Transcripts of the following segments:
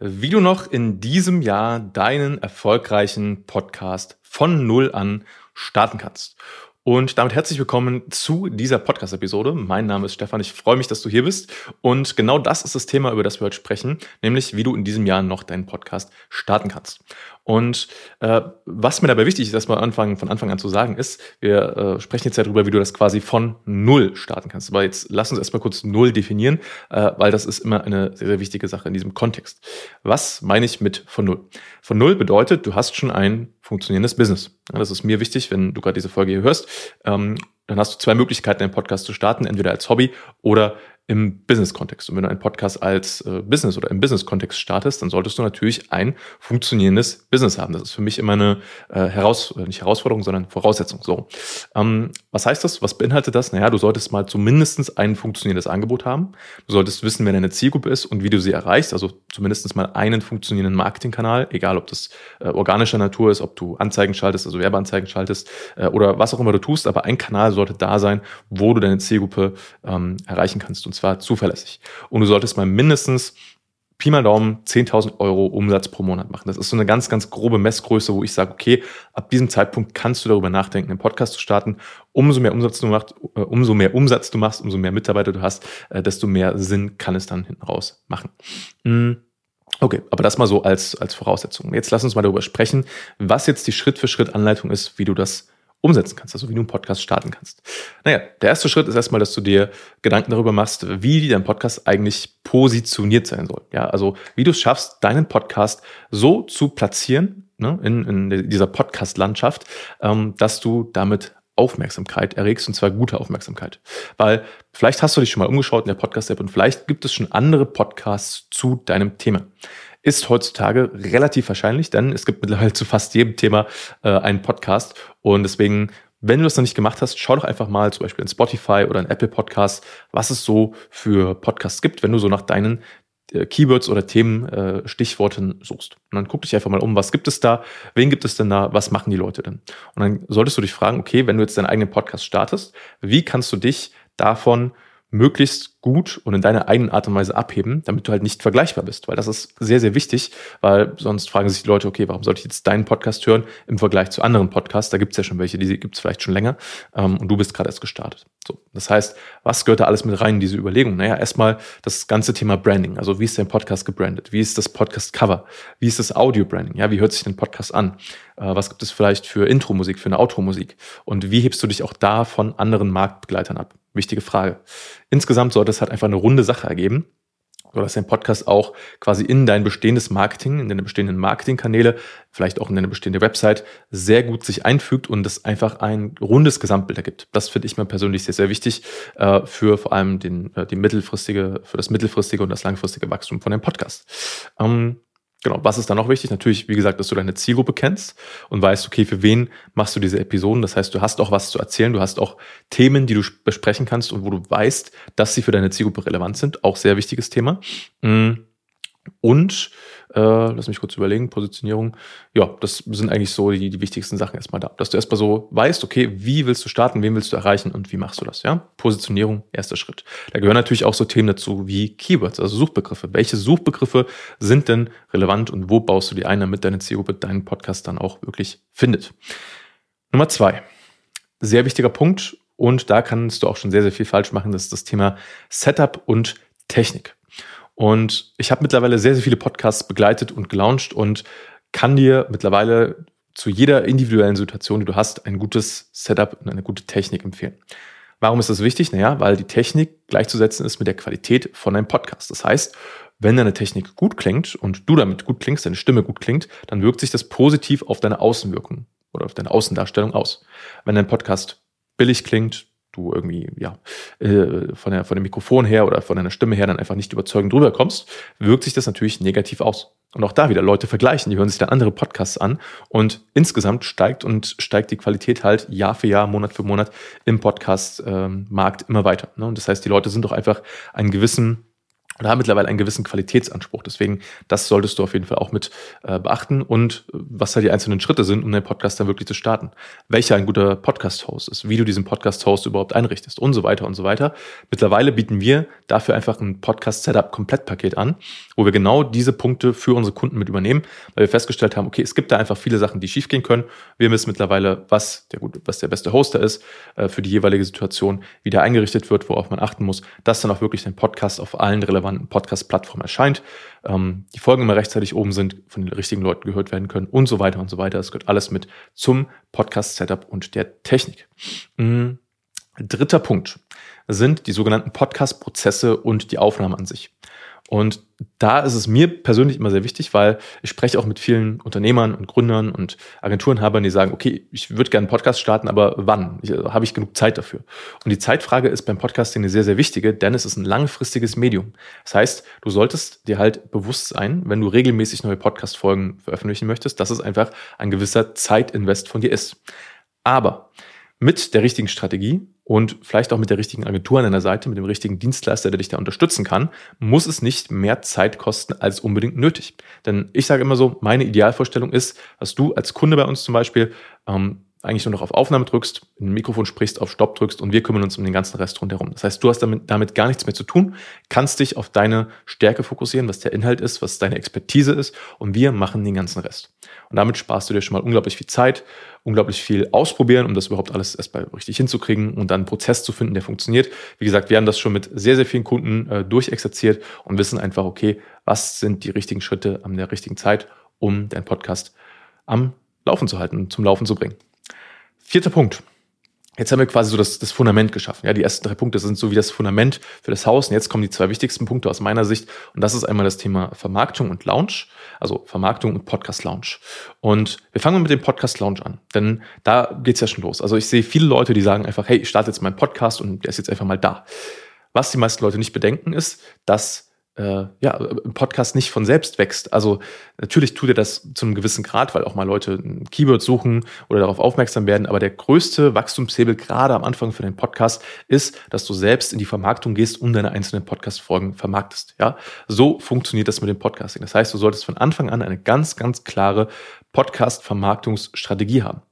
wie du noch in diesem Jahr deinen erfolgreichen Podcast von Null an starten kannst. Und damit herzlich willkommen zu dieser Podcast-Episode. Mein Name ist Stefan. Ich freue mich, dass du hier bist. Und genau das ist das Thema, über das wir heute sprechen, nämlich wie du in diesem Jahr noch deinen Podcast starten kannst. Und äh, was mir dabei wichtig ist, erstmal anfangen, von Anfang an zu sagen, ist, wir äh, sprechen jetzt ja darüber, wie du das quasi von Null starten kannst. Aber jetzt lass uns erstmal kurz Null definieren, äh, weil das ist immer eine sehr, sehr wichtige Sache in diesem Kontext. Was meine ich mit von Null? Von Null bedeutet, du hast schon ein funktionierendes Business. Ja, das ist mir wichtig, wenn du gerade diese Folge hier hörst. Ähm, dann hast du zwei Möglichkeiten, einen Podcast zu starten, entweder als Hobby oder im Business-Kontext. Und wenn du einen Podcast als äh, Business oder im Business-Kontext startest, dann solltest du natürlich ein funktionierendes Business haben. Das ist für mich immer eine äh, Heraus nicht Herausforderung, sondern Voraussetzung. So, ähm, was heißt das? Was beinhaltet das? Naja, du solltest mal zumindest ein funktionierendes Angebot haben. Du solltest wissen, wer deine Zielgruppe ist und wie du sie erreichst. Also zumindest mal einen funktionierenden Marketingkanal, egal ob das äh, organischer Natur ist, ob du Anzeigen schaltest, also Werbeanzeigen schaltest äh, oder was auch immer du tust. Aber ein Kanal sollte da sein, wo du deine Zielgruppe ähm, erreichen kannst. Und und zwar zuverlässig. Und du solltest mal mindestens Pi mal Daumen 10.000 Euro Umsatz pro Monat machen. Das ist so eine ganz, ganz grobe Messgröße, wo ich sage, okay, ab diesem Zeitpunkt kannst du darüber nachdenken, einen Podcast zu starten. Umso mehr Umsatz du machst, äh, umso mehr Umsatz du machst, umso mehr Mitarbeiter du hast, äh, desto mehr Sinn kann es dann hinten raus machen. Mm. Okay, aber das mal so als, als Voraussetzung. Jetzt lass uns mal darüber sprechen, was jetzt die Schritt-für-Schritt-Anleitung ist, wie du das umsetzen kannst, also wie du einen Podcast starten kannst. Naja, der erste Schritt ist erstmal, dass du dir Gedanken darüber machst, wie dein Podcast eigentlich positioniert sein soll. Ja, also wie du es schaffst, deinen Podcast so zu platzieren ne, in, in dieser Podcast-Landschaft, ähm, dass du damit Aufmerksamkeit erregst und zwar gute Aufmerksamkeit. Weil vielleicht hast du dich schon mal umgeschaut in der Podcast-App und vielleicht gibt es schon andere Podcasts zu deinem Thema ist heutzutage relativ wahrscheinlich, denn es gibt mittlerweile zu fast jedem Thema äh, einen Podcast. Und deswegen, wenn du das noch nicht gemacht hast, schau doch einfach mal zum Beispiel in Spotify oder in Apple Podcasts, was es so für Podcasts gibt, wenn du so nach deinen äh, Keywords oder Themen, äh, Stichworten suchst. Und dann guck dich einfach mal um, was gibt es da, wen gibt es denn da, was machen die Leute denn? Und dann solltest du dich fragen, okay, wenn du jetzt deinen eigenen Podcast startest, wie kannst du dich davon möglichst gut und in deiner eigenen Art und Weise abheben, damit du halt nicht vergleichbar bist. Weil das ist sehr, sehr wichtig, weil sonst fragen sich die Leute, okay, warum sollte ich jetzt deinen Podcast hören im Vergleich zu anderen Podcasts? Da gibt es ja schon welche, die gibt es vielleicht schon länger ähm, und du bist gerade erst gestartet. So, das heißt, was gehört da alles mit rein in diese Überlegung? Naja, erstmal das ganze Thema Branding. Also wie ist dein Podcast gebrandet? Wie ist das Podcast-Cover? Wie ist das Audio-Branding? Ja, wie hört sich dein Podcast an? Äh, was gibt es vielleicht für Intro-Musik, für eine Outro-Musik? Und wie hebst du dich auch da von anderen Marktbegleitern ab? Wichtige Frage. Insgesamt sollte es halt einfach eine runde Sache ergeben, sodass dein Podcast auch quasi in dein bestehendes Marketing, in deine bestehenden Marketingkanäle, vielleicht auch in deine bestehende Website sehr gut sich einfügt und es einfach ein rundes Gesamtbild ergibt. Das finde ich mir persönlich sehr, sehr wichtig äh, für vor allem den, äh, die mittelfristige, für das mittelfristige und das langfristige Wachstum von dem Podcast. Ähm, Genau, was ist da noch wichtig? Natürlich, wie gesagt, dass du deine Zielgruppe kennst und weißt, okay, für wen machst du diese Episoden? Das heißt, du hast auch was zu erzählen, du hast auch Themen, die du besprechen kannst und wo du weißt, dass sie für deine Zielgruppe relevant sind. Auch sehr wichtiges Thema. Mm. Und äh, lass mich kurz überlegen, Positionierung. Ja, das sind eigentlich so die, die wichtigsten Sachen erstmal da. Dass du erstmal so weißt, okay, wie willst du starten, wen willst du erreichen und wie machst du das, ja? Positionierung, erster Schritt. Da gehören natürlich auch so Themen dazu wie Keywords, also Suchbegriffe. Welche Suchbegriffe sind denn relevant und wo baust du die ein, damit deine Zielgruppe deinen Podcast dann auch wirklich findet? Nummer zwei. Sehr wichtiger Punkt und da kannst du auch schon sehr, sehr viel falsch machen. Das ist das Thema Setup und Technik. Und ich habe mittlerweile sehr, sehr viele Podcasts begleitet und gelauncht und kann dir mittlerweile zu jeder individuellen Situation, die du hast, ein gutes Setup und eine gute Technik empfehlen. Warum ist das wichtig? Naja, weil die Technik gleichzusetzen ist mit der Qualität von einem Podcast. Das heißt, wenn deine Technik gut klingt und du damit gut klingst, deine Stimme gut klingt, dann wirkt sich das positiv auf deine Außenwirkung oder auf deine Außendarstellung aus. Wenn dein Podcast billig klingt, du irgendwie, ja, äh, von, der, von dem Mikrofon her oder von deiner Stimme her dann einfach nicht überzeugend drüber kommst, wirkt sich das natürlich negativ aus. Und auch da wieder Leute vergleichen, die hören sich dann andere Podcasts an und insgesamt steigt und steigt die Qualität halt Jahr für Jahr, Monat für Monat im Podcast-Markt ähm, immer weiter. Ne? Und das heißt, die Leute sind doch einfach einen gewissen und haben mittlerweile einen gewissen Qualitätsanspruch. Deswegen, das solltest du auf jeden Fall auch mit äh, beachten und äh, was da die einzelnen Schritte sind, um deinen Podcast dann wirklich zu starten. Welcher ein guter Podcast-Host ist, wie du diesen Podcast-Host überhaupt einrichtest und so weiter und so weiter. Mittlerweile bieten wir dafür einfach ein Podcast-Setup-Komplettpaket an, wo wir genau diese Punkte für unsere Kunden mit übernehmen, weil wir festgestellt haben, okay, es gibt da einfach viele Sachen, die schiefgehen können. Wir wissen mittlerweile, was der, gut, was der beste Hoster ist äh, für die jeweilige Situation, wie der eingerichtet wird, worauf man achten muss, dass dann auch wirklich dein Podcast auf allen relevanten relevanten Podcast-Plattformen erscheint, ähm, die Folgen immer rechtzeitig oben sind, von den richtigen Leuten gehört werden können und so weiter und so weiter. Das gehört alles mit zum Podcast-Setup und der Technik. Mhm. Dritter Punkt sind die sogenannten Podcast-Prozesse und die Aufnahme an sich. Und da ist es mir persönlich immer sehr wichtig, weil ich spreche auch mit vielen Unternehmern und Gründern und Agenturenhabern, die sagen, okay, ich würde gerne einen Podcast starten, aber wann? Ich, also, Habe ich genug Zeit dafür? Und die Zeitfrage ist beim Podcasting eine sehr, sehr wichtige, denn es ist ein langfristiges Medium. Das heißt, du solltest dir halt bewusst sein, wenn du regelmäßig neue Podcast-Folgen veröffentlichen möchtest, dass es einfach ein gewisser Zeitinvest von dir ist. Aber mit der richtigen Strategie und vielleicht auch mit der richtigen Agentur an deiner Seite, mit dem richtigen Dienstleister, der dich da unterstützen kann, muss es nicht mehr Zeit kosten als unbedingt nötig. Denn ich sage immer so, meine Idealvorstellung ist, dass du als Kunde bei uns zum Beispiel ähm, eigentlich nur noch auf Aufnahme drückst, in ein Mikrofon sprichst, auf Stopp drückst und wir kümmern uns um den ganzen Rest rundherum. Das heißt, du hast damit, damit gar nichts mehr zu tun, kannst dich auf deine Stärke fokussieren, was der Inhalt ist, was deine Expertise ist und wir machen den ganzen Rest. Und damit sparst du dir schon mal unglaublich viel Zeit, unglaublich viel ausprobieren, um das überhaupt alles erstmal richtig hinzukriegen und dann einen Prozess zu finden, der funktioniert. Wie gesagt, wir haben das schon mit sehr, sehr vielen Kunden äh, durchexerziert und wissen einfach, okay, was sind die richtigen Schritte an der richtigen Zeit, um deinen Podcast am Laufen zu halten, zum Laufen zu bringen. Vierter Punkt. Jetzt haben wir quasi so das, das Fundament geschaffen. Ja, die ersten drei Punkte sind so wie das Fundament für das Haus. Und jetzt kommen die zwei wichtigsten Punkte aus meiner Sicht. Und das ist einmal das Thema Vermarktung und Launch. Also Vermarktung und Podcast Launch. Und wir fangen mit dem Podcast Launch an. Denn da geht's ja schon los. Also ich sehe viele Leute, die sagen einfach, hey, ich starte jetzt meinen Podcast und der ist jetzt einfach mal da. Was die meisten Leute nicht bedenken ist, dass äh, ja, ein Podcast nicht von selbst wächst. Also natürlich tut er das zu einem gewissen Grad, weil auch mal Leute ein Keyword suchen oder darauf aufmerksam werden. Aber der größte Wachstumshebel gerade am Anfang für den Podcast ist, dass du selbst in die Vermarktung gehst und deine einzelnen Podcast-Folgen vermarktest. Ja, so funktioniert das mit dem Podcasting. Das heißt, du solltest von Anfang an eine ganz, ganz klare Podcast-Vermarktungsstrategie haben.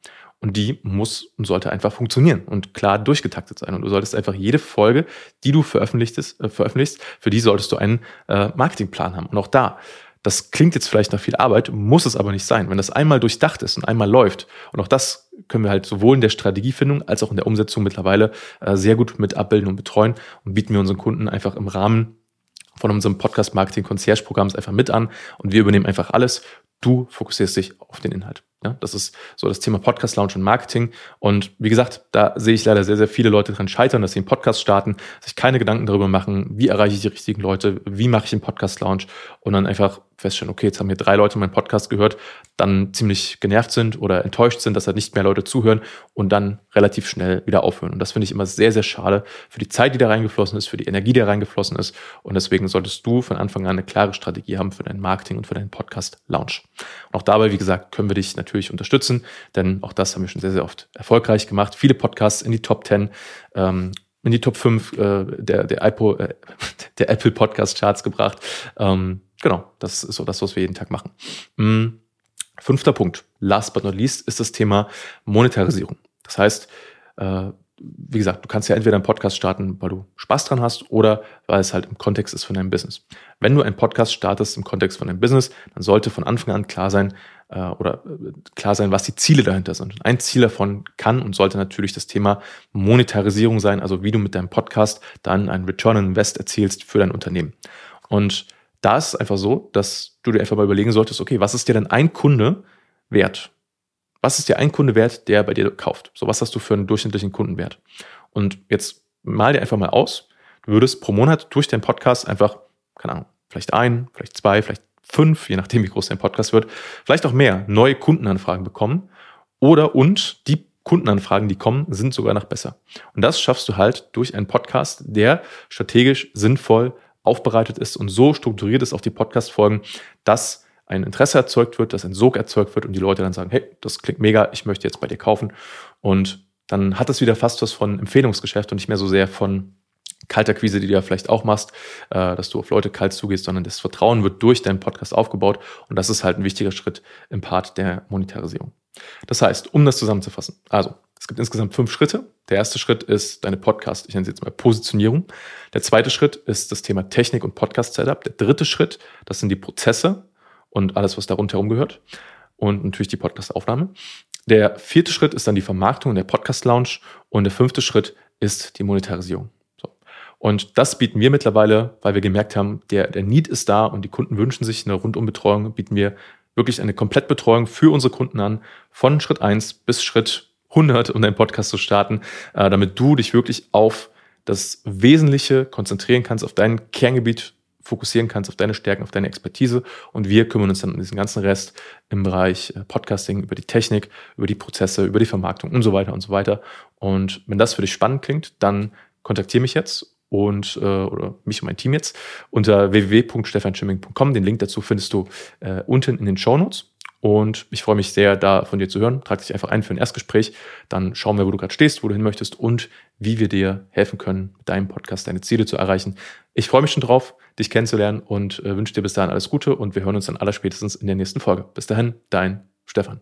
Und die muss und sollte einfach funktionieren und klar durchgetaktet sein. Und du solltest einfach jede Folge, die du veröffentlichst, äh, veröffentlichst für die solltest du einen äh, Marketingplan haben. Und auch da, das klingt jetzt vielleicht nach viel Arbeit, muss es aber nicht sein. Wenn das einmal durchdacht ist und einmal läuft, und auch das können wir halt sowohl in der Strategiefindung als auch in der Umsetzung mittlerweile äh, sehr gut mit abbilden und betreuen und bieten wir unseren Kunden einfach im Rahmen von unserem Podcast Marketing Concierge Programms einfach mit an und wir übernehmen einfach alles. Du fokussierst dich auf den Inhalt. Ja, das ist so das Thema Podcast Launch und Marketing. Und wie gesagt, da sehe ich leider sehr, sehr viele Leute dran scheitern, dass sie einen Podcast starten, sich keine Gedanken darüber machen, wie erreiche ich die richtigen Leute, wie mache ich einen Podcast Launch und dann einfach feststellen, okay, jetzt haben hier drei Leute meinen Podcast gehört, dann ziemlich genervt sind oder enttäuscht sind, dass da nicht mehr Leute zuhören und dann relativ schnell wieder aufhören. Und das finde ich immer sehr, sehr schade für die Zeit, die da reingeflossen ist, für die Energie, die da reingeflossen ist. Und deswegen solltest du von Anfang an eine klare Strategie haben für dein Marketing und für deinen Podcast Launch. Und auch dabei, wie gesagt, können wir dich natürlich natürlich unterstützen, denn auch das haben wir schon sehr, sehr oft erfolgreich gemacht. Viele Podcasts in die Top 10, ähm, in die Top 5 äh, der, der, IPO, äh, der Apple Podcast Charts gebracht. Ähm, genau, das ist so das, was wir jeden Tag machen. Mhm. Fünfter Punkt, last but not least, ist das Thema Monetarisierung. Das heißt, äh, wie gesagt, du kannst ja entweder einen Podcast starten, weil du Spaß dran hast oder weil es halt im Kontext ist von deinem Business. Wenn du einen Podcast startest im Kontext von deinem Business, dann sollte von Anfang an klar sein äh, oder äh, klar sein, was die Ziele dahinter sind. ein Ziel davon kann und sollte natürlich das Thema Monetarisierung sein, also wie du mit deinem Podcast dann einen Return on Invest erzielst für dein Unternehmen. Und da ist es einfach so, dass du dir einfach mal überlegen solltest, okay, was ist dir denn ein Kunde wert? Was ist dir ein Kunde wert, der bei dir kauft? So, was hast du für einen durchschnittlichen Kundenwert? Und jetzt mal dir einfach mal aus, du würdest pro Monat durch deinen Podcast einfach, keine Ahnung, vielleicht ein, vielleicht zwei, vielleicht fünf, je nachdem wie groß dein Podcast wird, vielleicht auch mehr neue Kundenanfragen bekommen. Oder und die Kundenanfragen, die kommen, sind sogar noch besser. Und das schaffst du halt durch einen Podcast, der strategisch sinnvoll aufbereitet ist und so strukturiert ist auf die Podcast-Folgen, dass ein Interesse erzeugt wird, dass ein Sog erzeugt wird und die Leute dann sagen, hey, das klingt mega, ich möchte jetzt bei dir kaufen. Und dann hat es wieder fast was von Empfehlungsgeschäft und nicht mehr so sehr von Kalterquise, die du ja vielleicht auch machst, äh, dass du auf Leute kalt zugehst, sondern das Vertrauen wird durch deinen Podcast aufgebaut und das ist halt ein wichtiger Schritt im Part der Monetarisierung. Das heißt, um das zusammenzufassen, also es gibt insgesamt fünf Schritte. Der erste Schritt ist deine Podcast, ich nenne sie jetzt mal Positionierung. Der zweite Schritt ist das Thema Technik und Podcast-Setup. Der dritte Schritt, das sind die Prozesse und alles, was darunter herum gehört. Und natürlich die Podcast-Aufnahme. Der vierte Schritt ist dann die Vermarktung, der Podcast-Lounge. Und der fünfte Schritt ist die Monetarisierung. So. Und das bieten wir mittlerweile, weil wir gemerkt haben, der, der Need ist da und die Kunden wünschen sich eine Rundumbetreuung, bieten wir wirklich eine Komplettbetreuung für unsere Kunden an, von Schritt eins bis Schritt 100, um deinen Podcast zu starten, äh, damit du dich wirklich auf das Wesentliche konzentrieren kannst, auf dein Kerngebiet fokussieren kannst, auf deine Stärken, auf deine Expertise. Und wir kümmern uns dann um diesen ganzen Rest im Bereich äh, Podcasting, über die Technik, über die Prozesse, über die Vermarktung und so weiter und so weiter. Und wenn das für dich spannend klingt, dann kontaktiere mich jetzt und äh, oder mich und mein Team jetzt unter www.stefanschimming.com. Den Link dazu findest du äh, unten in den Show Notes. Und ich freue mich sehr, da von dir zu hören. Trag dich einfach ein für ein Erstgespräch. Dann schauen wir, wo du gerade stehst, wo du hin möchtest und wie wir dir helfen können, mit deinem Podcast deine Ziele zu erreichen. Ich freue mich schon drauf, dich kennenzulernen und äh, wünsche dir bis dahin alles Gute und wir hören uns dann aller spätestens in der nächsten Folge. Bis dahin, dein Stefan.